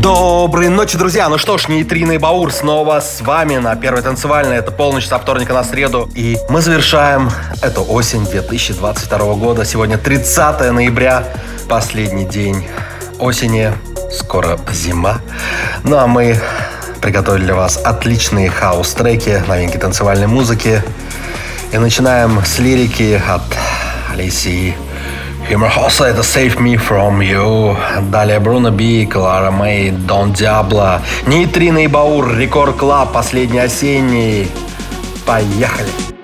Доброй ночи, друзья! Ну что ж, Нейтрино и Баур снова с вами на Первой танцевальной. Это полночь со вторника на среду. И мы завершаем эту осень 2022 года. Сегодня 30 ноября, последний день осени. Скоро зима. Ну а мы приготовили для вас отличные хаус-треки, новинки танцевальной музыки. И начинаем с лирики от Алисии Humor Hossa это Save Me From You. Далее Bruno Be, Clara Mae, Don Diablo, Нейтрино и Баур, Record Club, последний осенний. Поехали!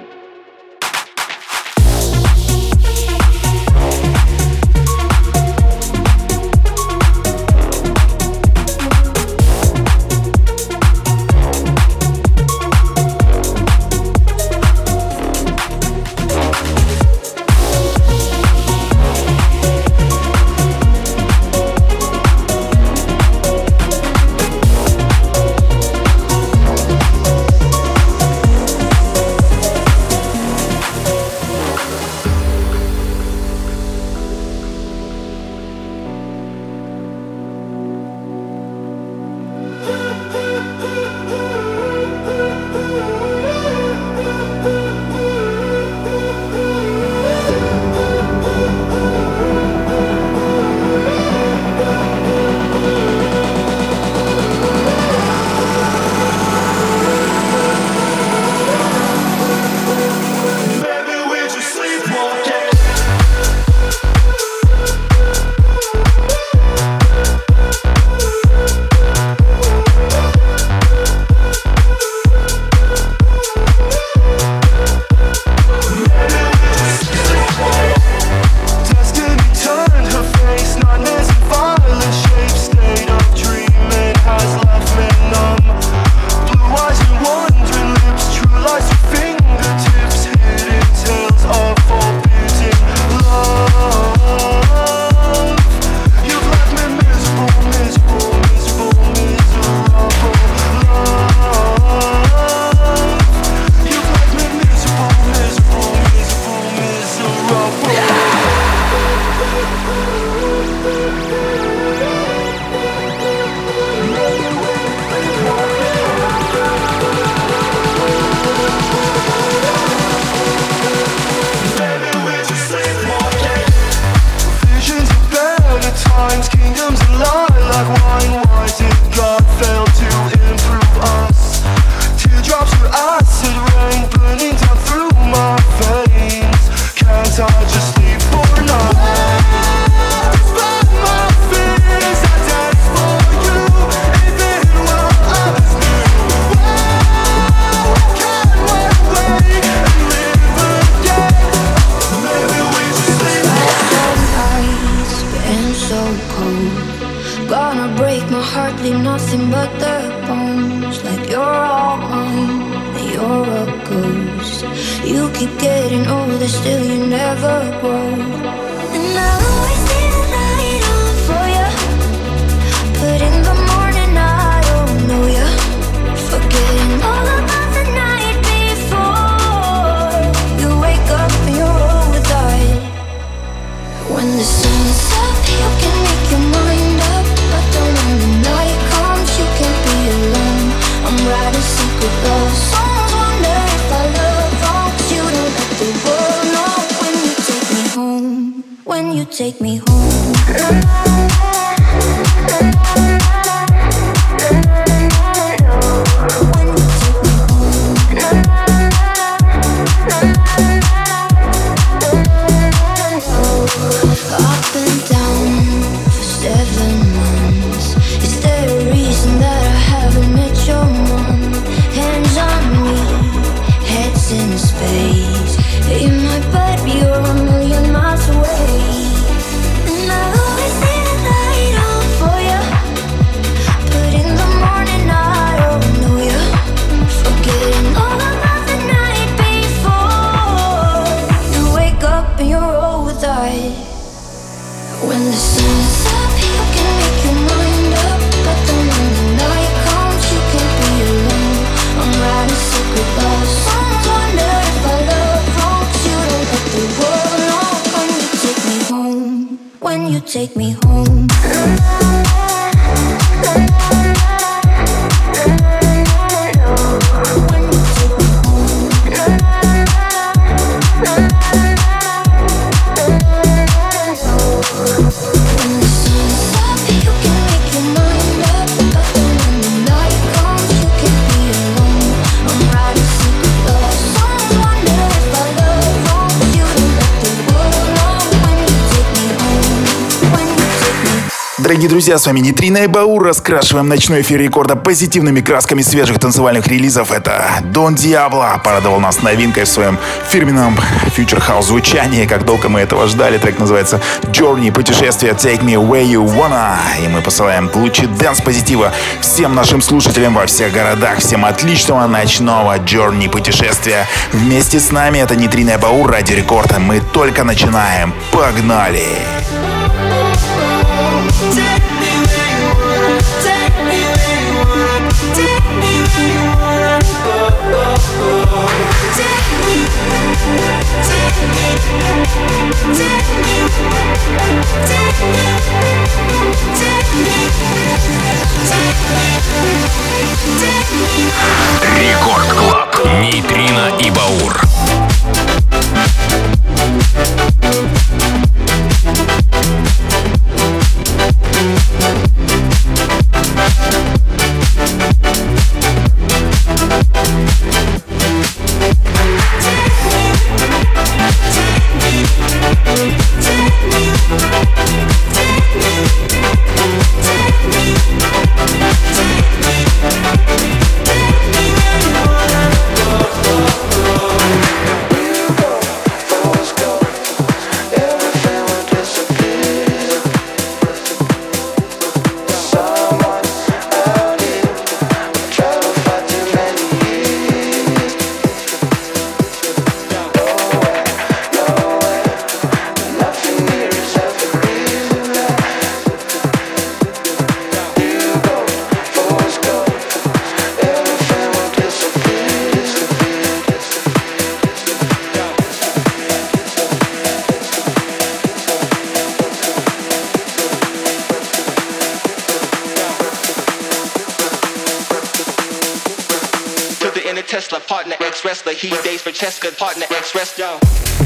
Дорогие друзья, с вами Нейтрино и Баур. Раскрашиваем ночной эфир рекорда позитивными красками свежих танцевальных релизов. Это Don Diablo порадовал нас новинкой в своем фирменном Future House звучании. Как долго мы этого ждали. Трек называется Journey, путешествие Take Me Where You Wanna. И мы посылаем лучи dance позитива всем нашим слушателям во всех городах. Всем отличного ночного Journey путешествия. Вместе с нами это Нейтрино и Баур Радио Рекорда. Мы только начинаем. Погнали! Рекорд Клаб. Нейтрино и Баур. The He days for Cheska, partner, ex-wrestler.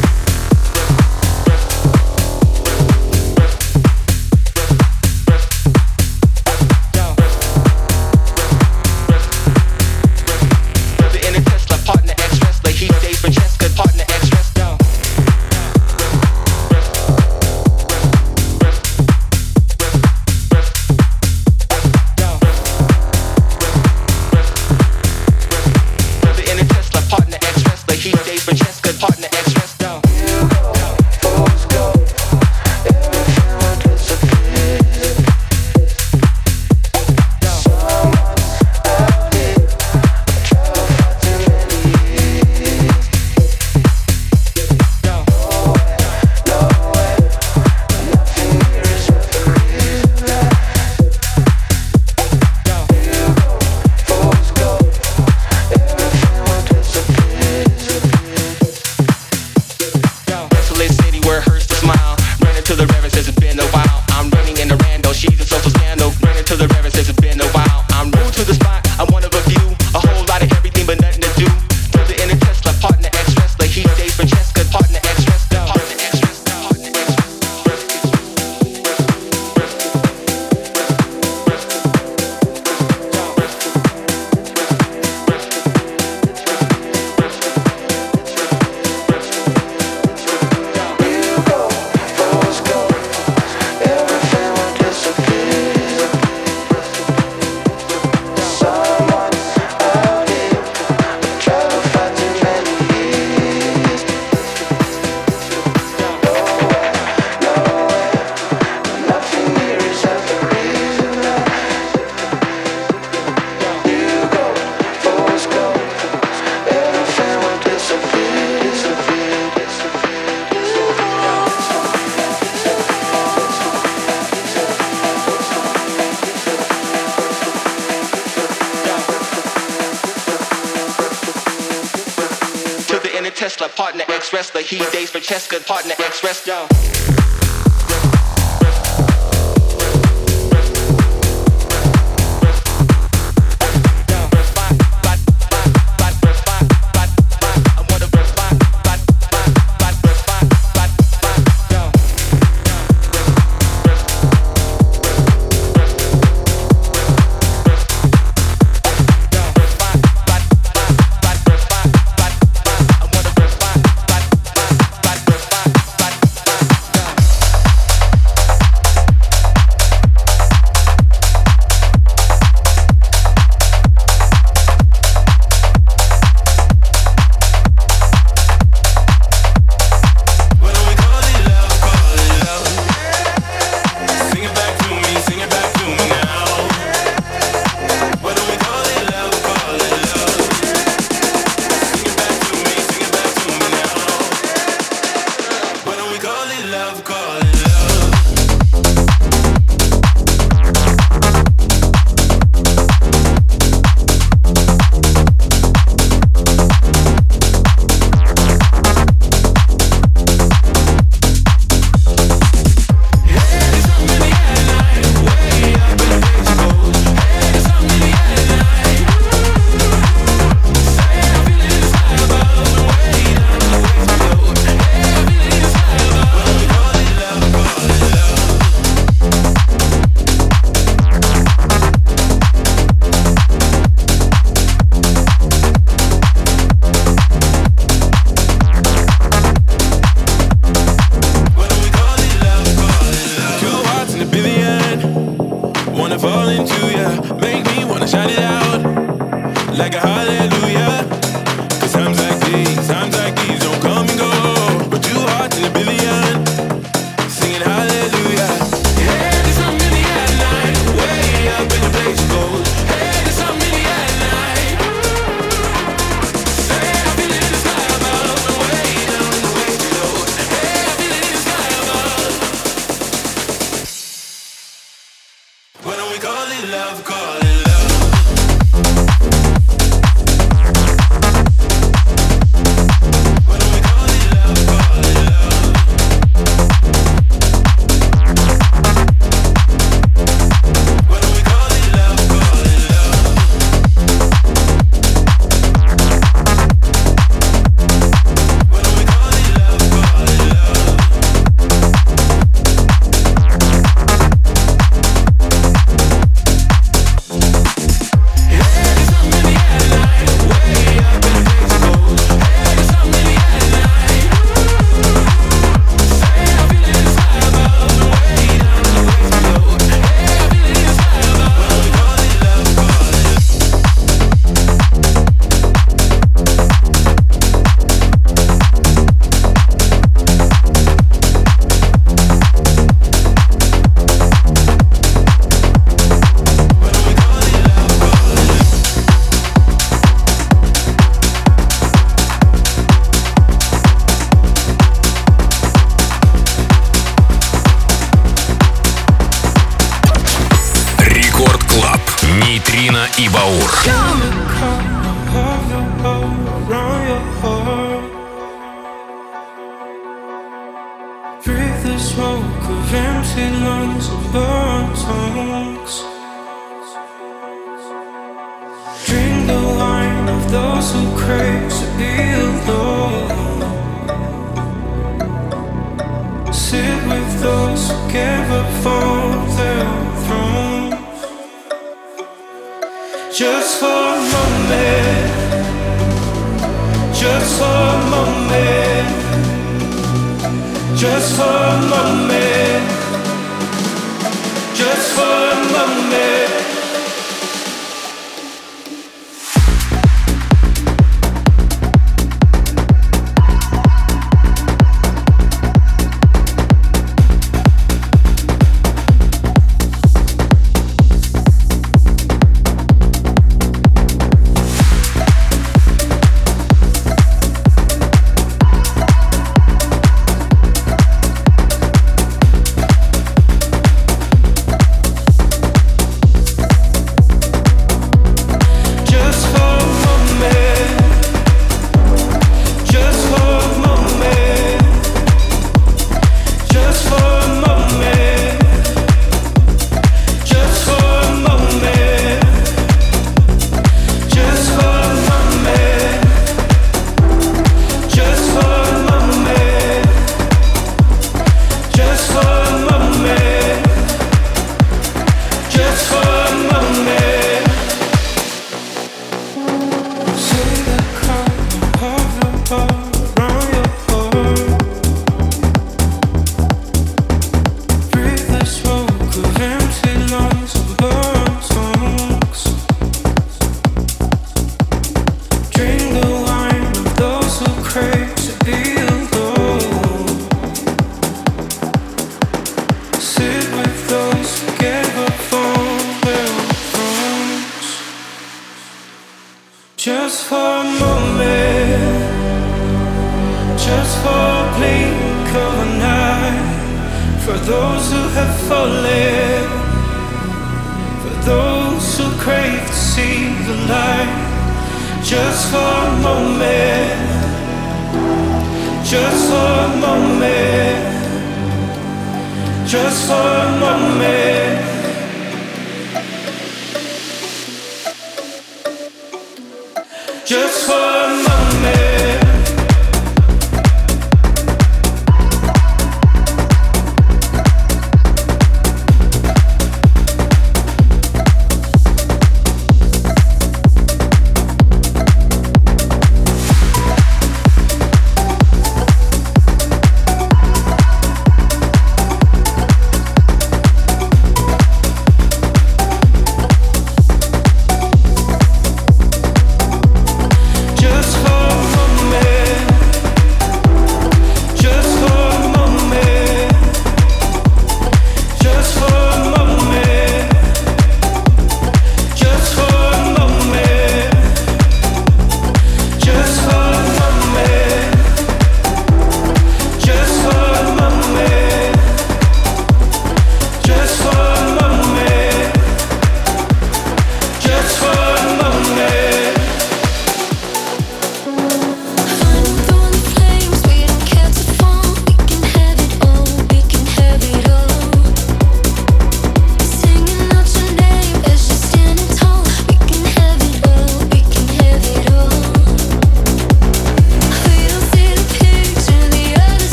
key days for Cheska, partner, X rest.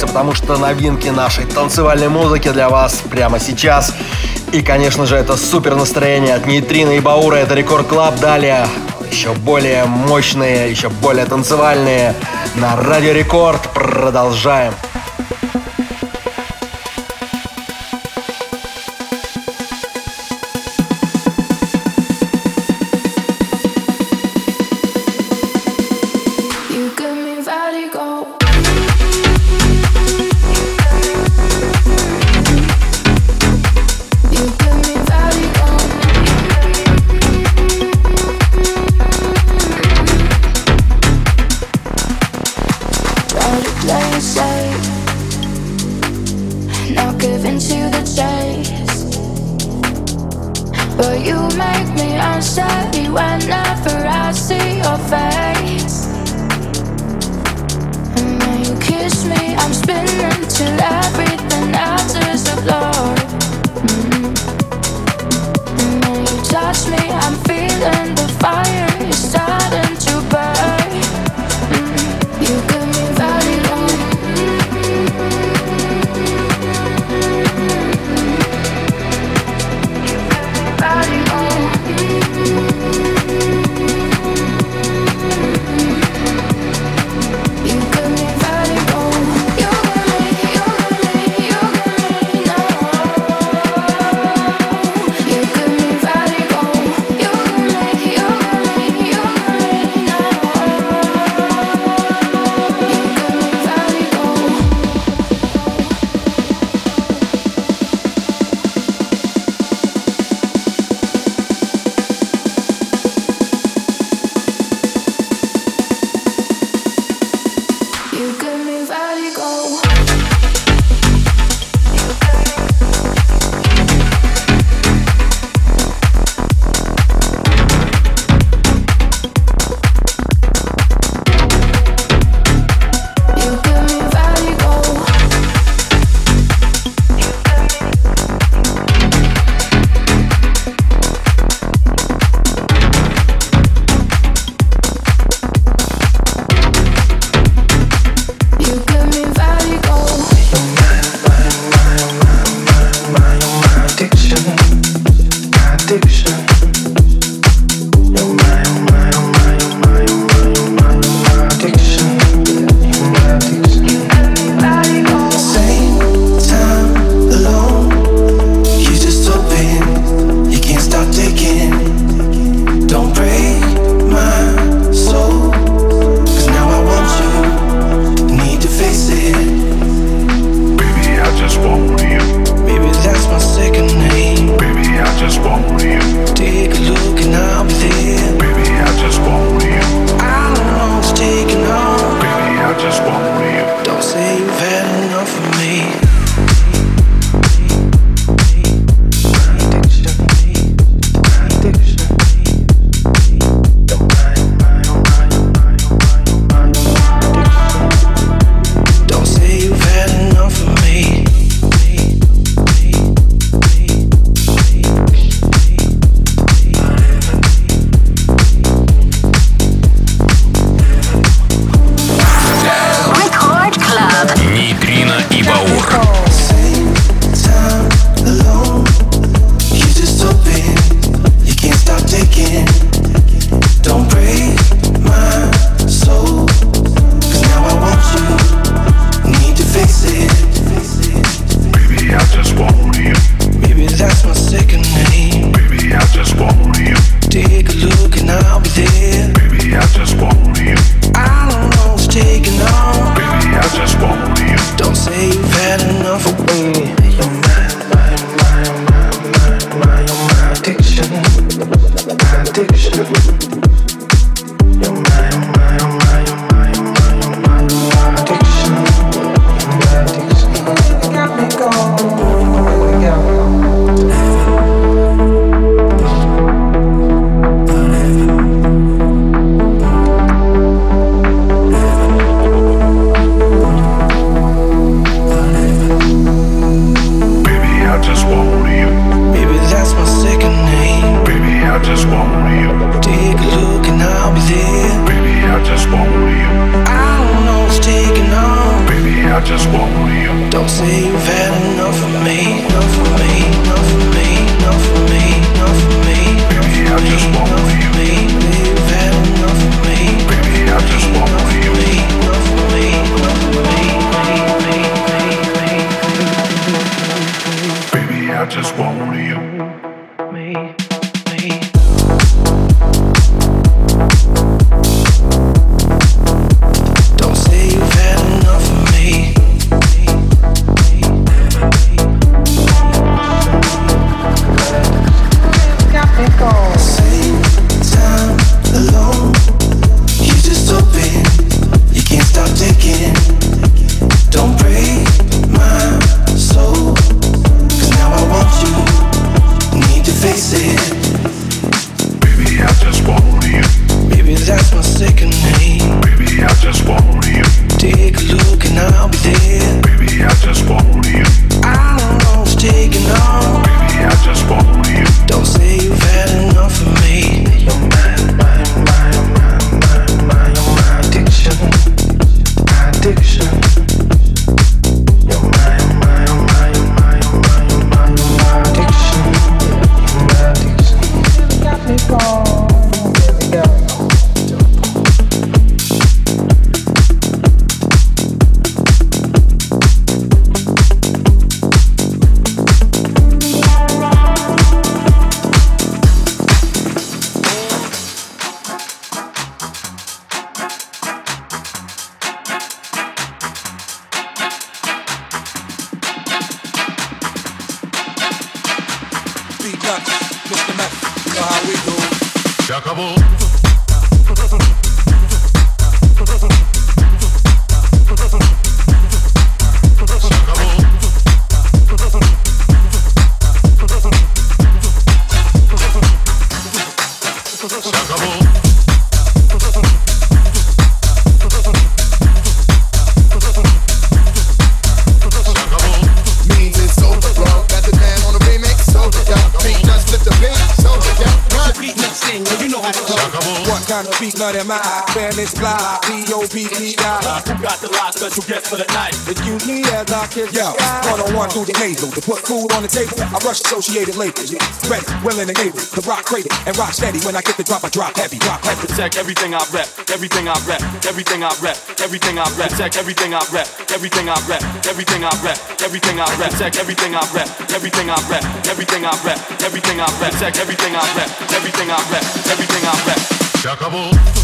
прощаемся, потому что новинки нашей танцевальной музыки для вас прямо сейчас. И, конечно же, это супер настроение от Нейтрино и Баура. Это Record Club. Далее еще более мощные, еще более танцевальные. На Радио Рекорд продолжаем. through the navel to put food on the table. I rush associated labels, ready, willing and able to rock cradle and rock steady. When I get the drop, I drop heavy, drop heavy. Protect everything I rep, everything I rep, everything I rep, everything I rep. Protect everything I rep, everything I rep, everything I rep, everything I rep. Protect everything I rep, everything I rep, everything I rep, everything I rep. Protect everything I rep, everything I rep, everything I rep. Chuckable.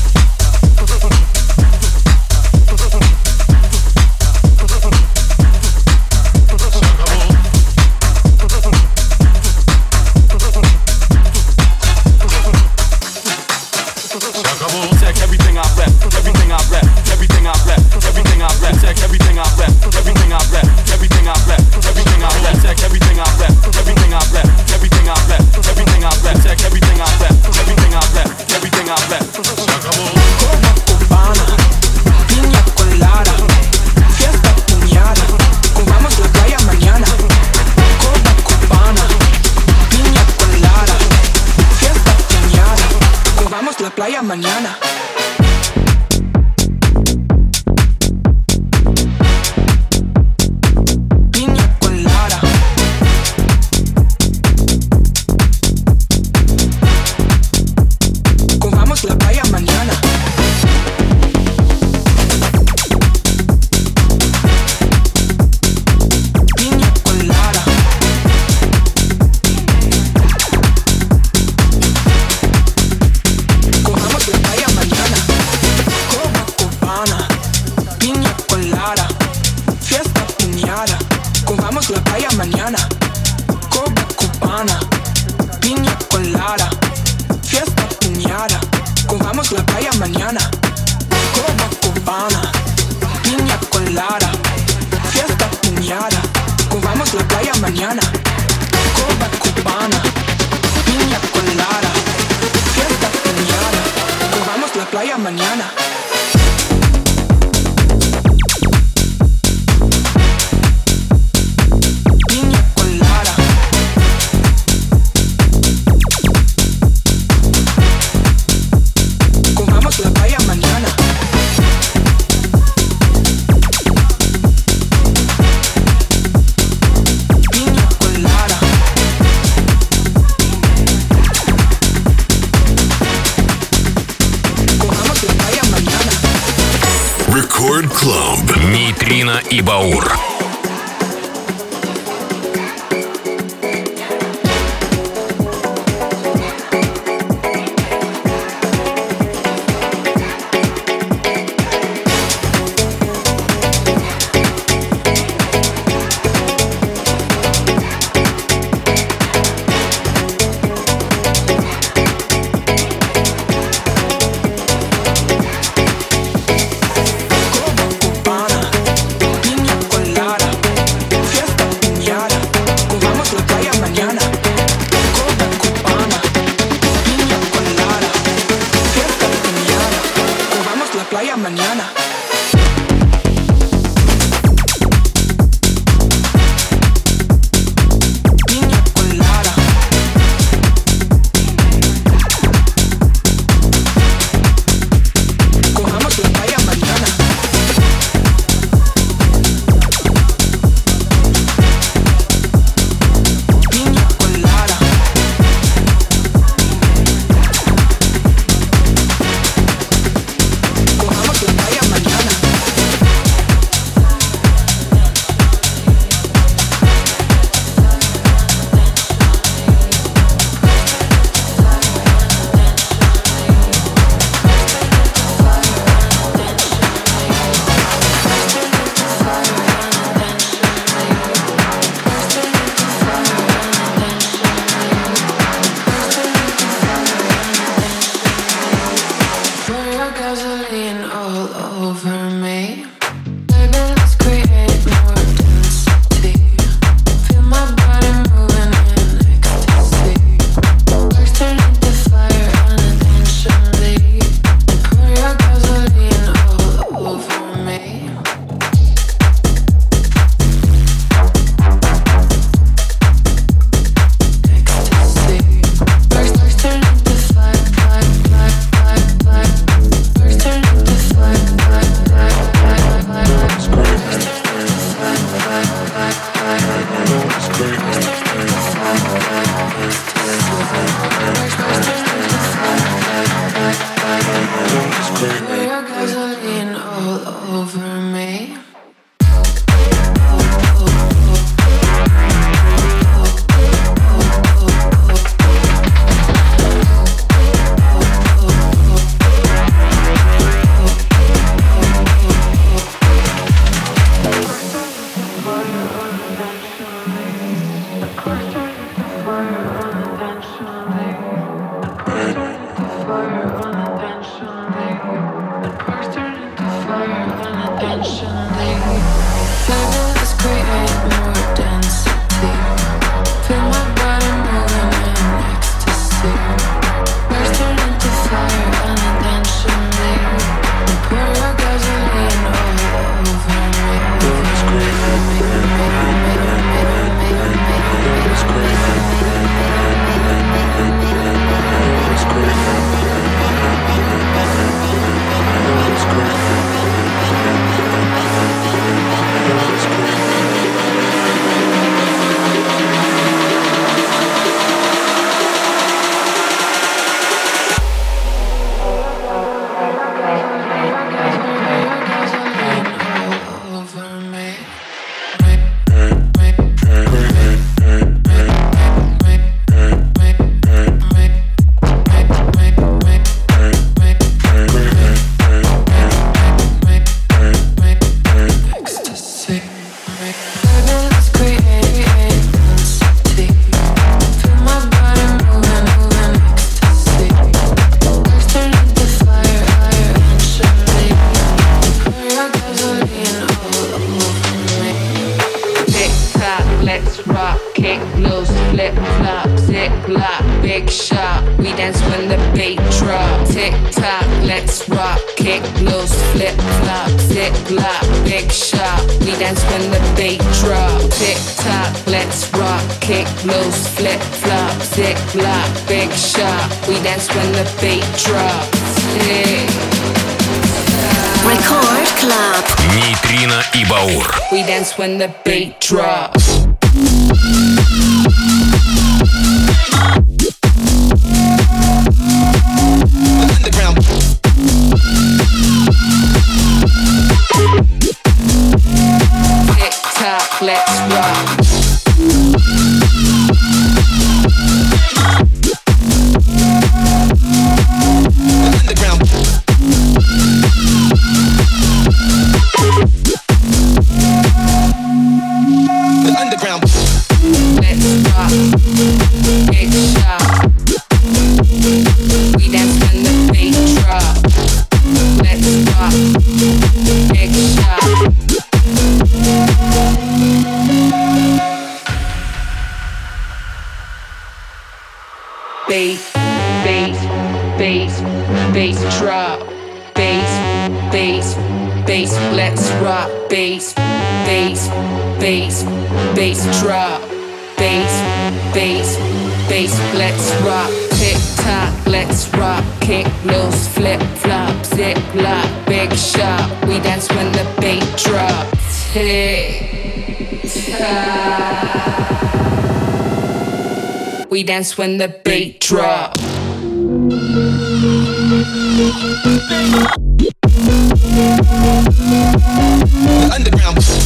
mañana. И Баур. We dance when the beat drop. Underground.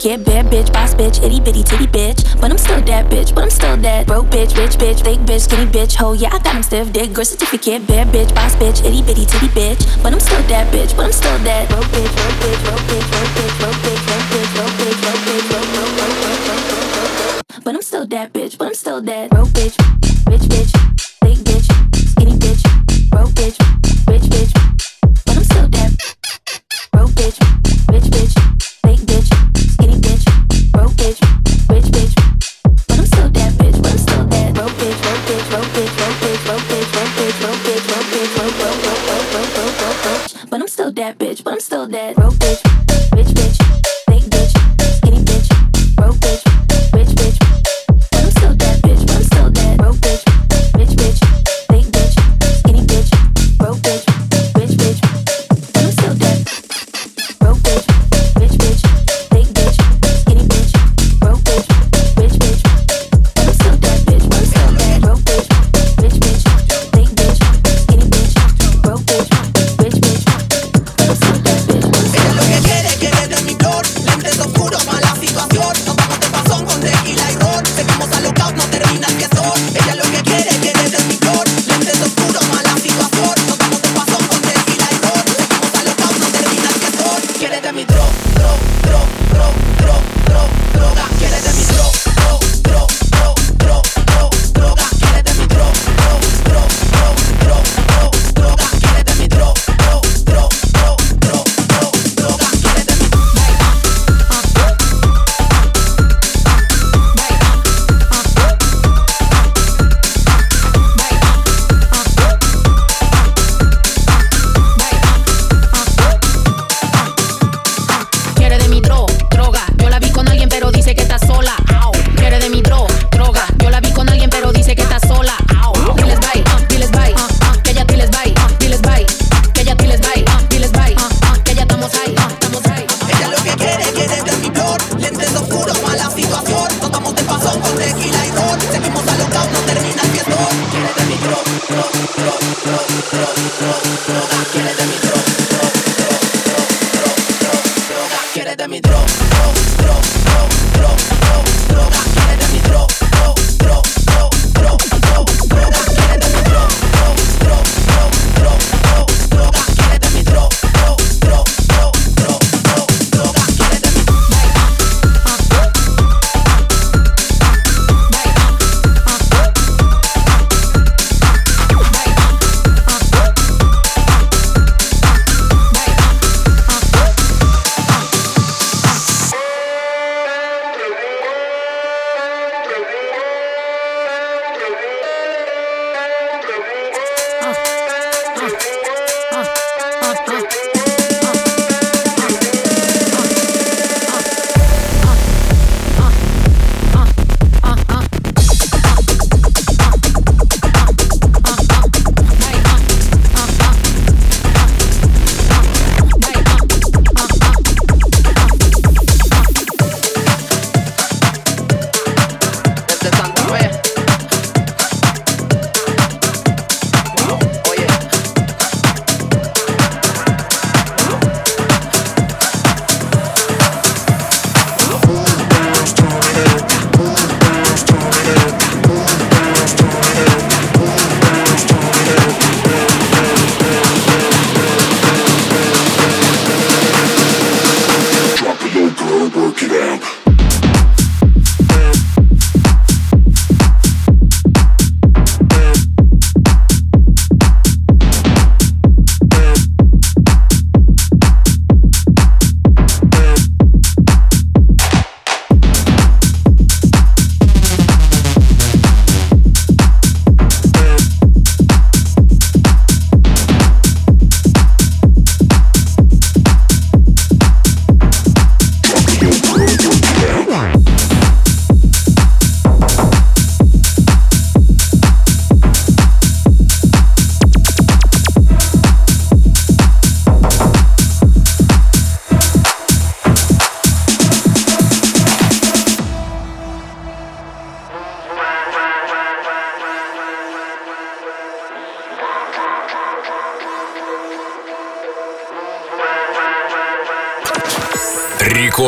Get bad bitch, boss bitch, itty bitty titty bitch. But I'm still that bitch, but I'm still that broke bitch, rich bitch, thick bitch, skinny bitch, ho. Yeah, I got him stiff dick, girl certificate, bad bitch, boss bitch, itty bitty titty bitch. But I'm still that bitch, but I'm still that broke bitch, broke bitch, broke bitch, broke bitch, broke bitch, broke bitch, broke bitch, broke bitch, broke bitch, broke bitch, broke bitch, broke bitch. But I'm still that bitch, but I'm still that broke bitch.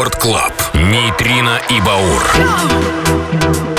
Рекорд Клаб. Нейтрино и Баур. Rock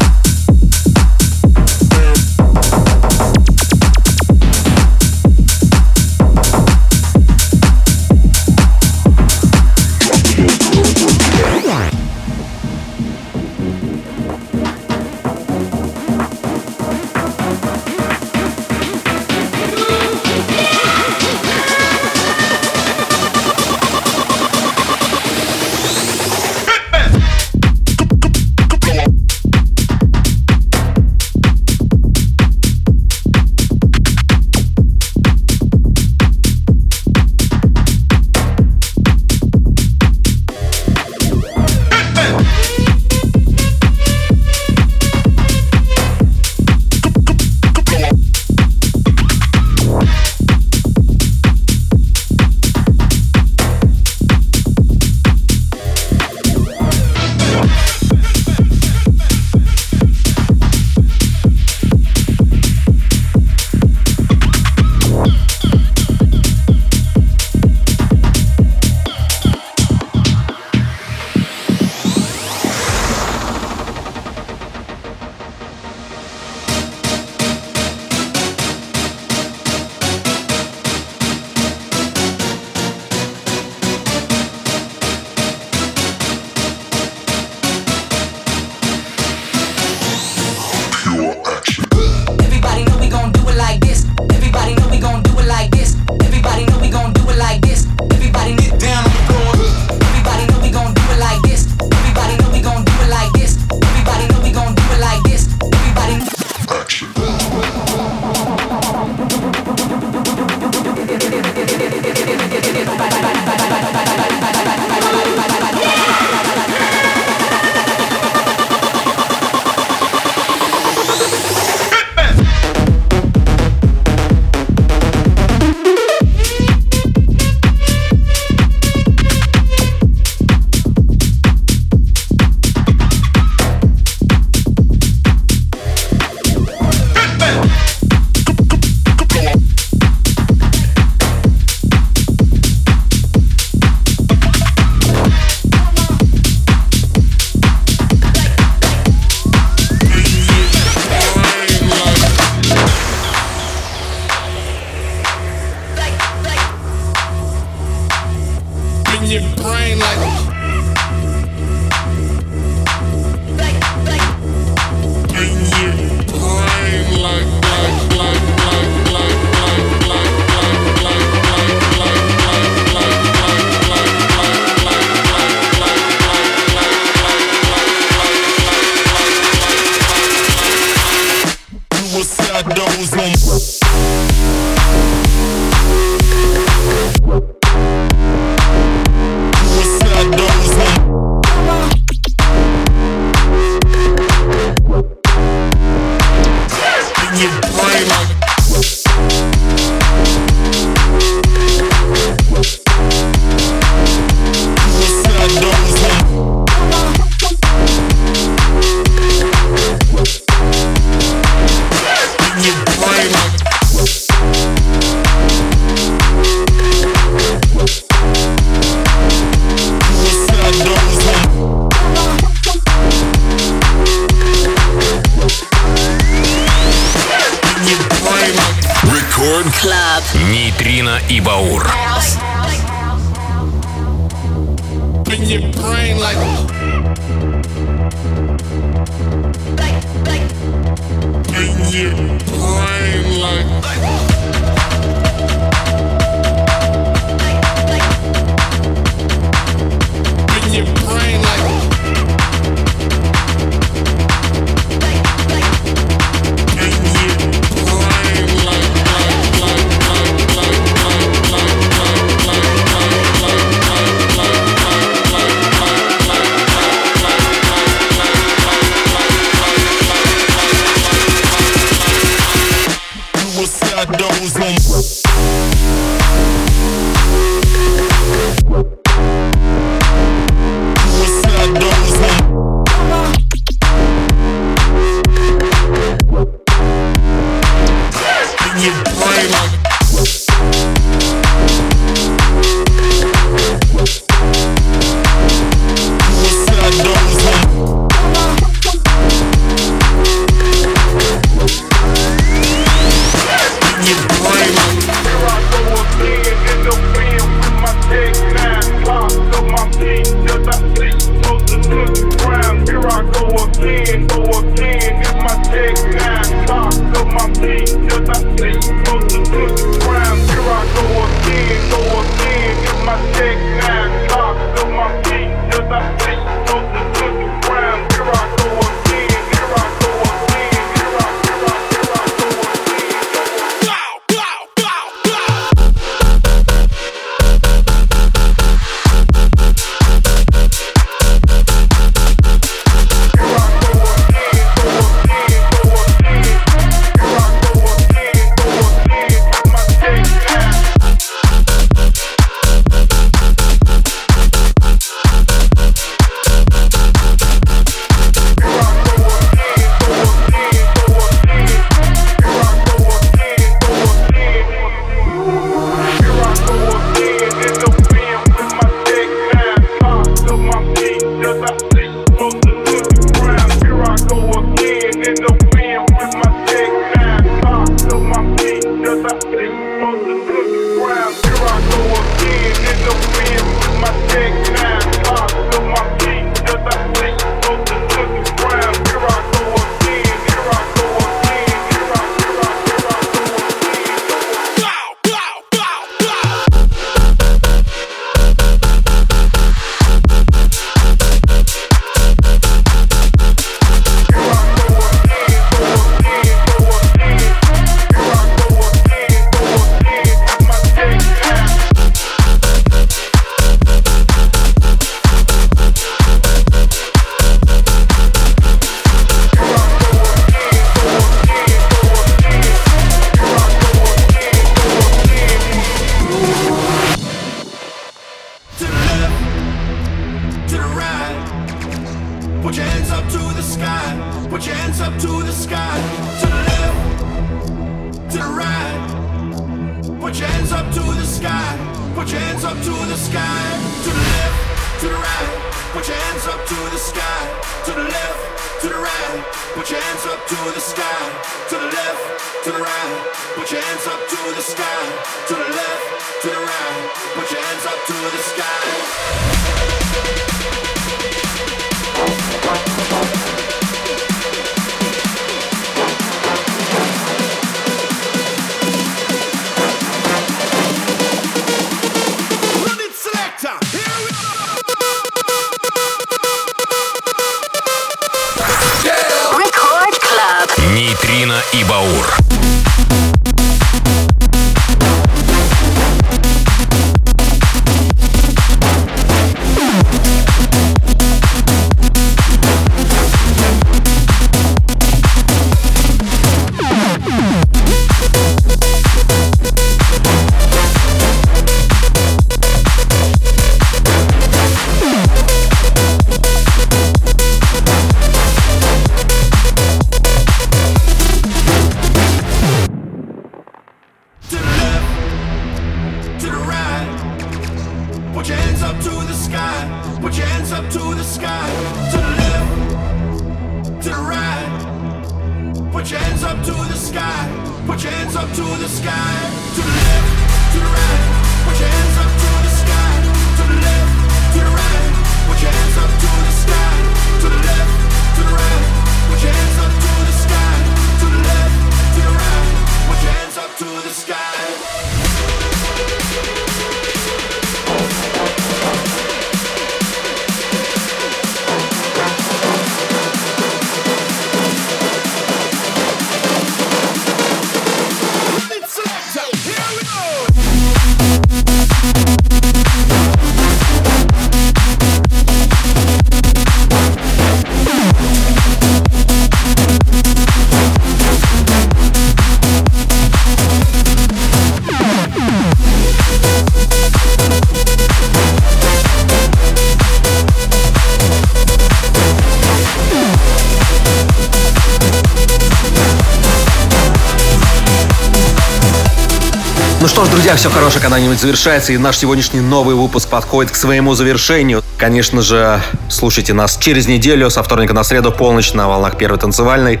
друзья, все хорошее когда-нибудь завершается, и наш сегодняшний новый выпуск подходит к своему завершению. Конечно же, слушайте нас через неделю, со вторника на среду, полночь на волнах первой танцевальной.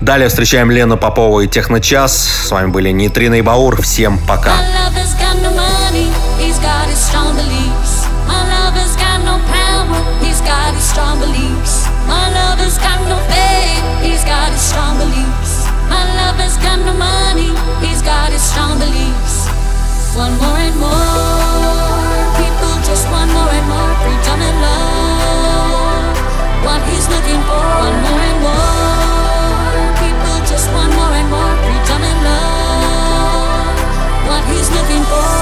Далее встречаем Лену Попову и Техночас. С вами были Нитрина и Баур. Всем пока. Пока. want more and more. People just want more and more freedom and love. What he's looking for, want more and more. People just want more and more freedom and love. What he's looking for.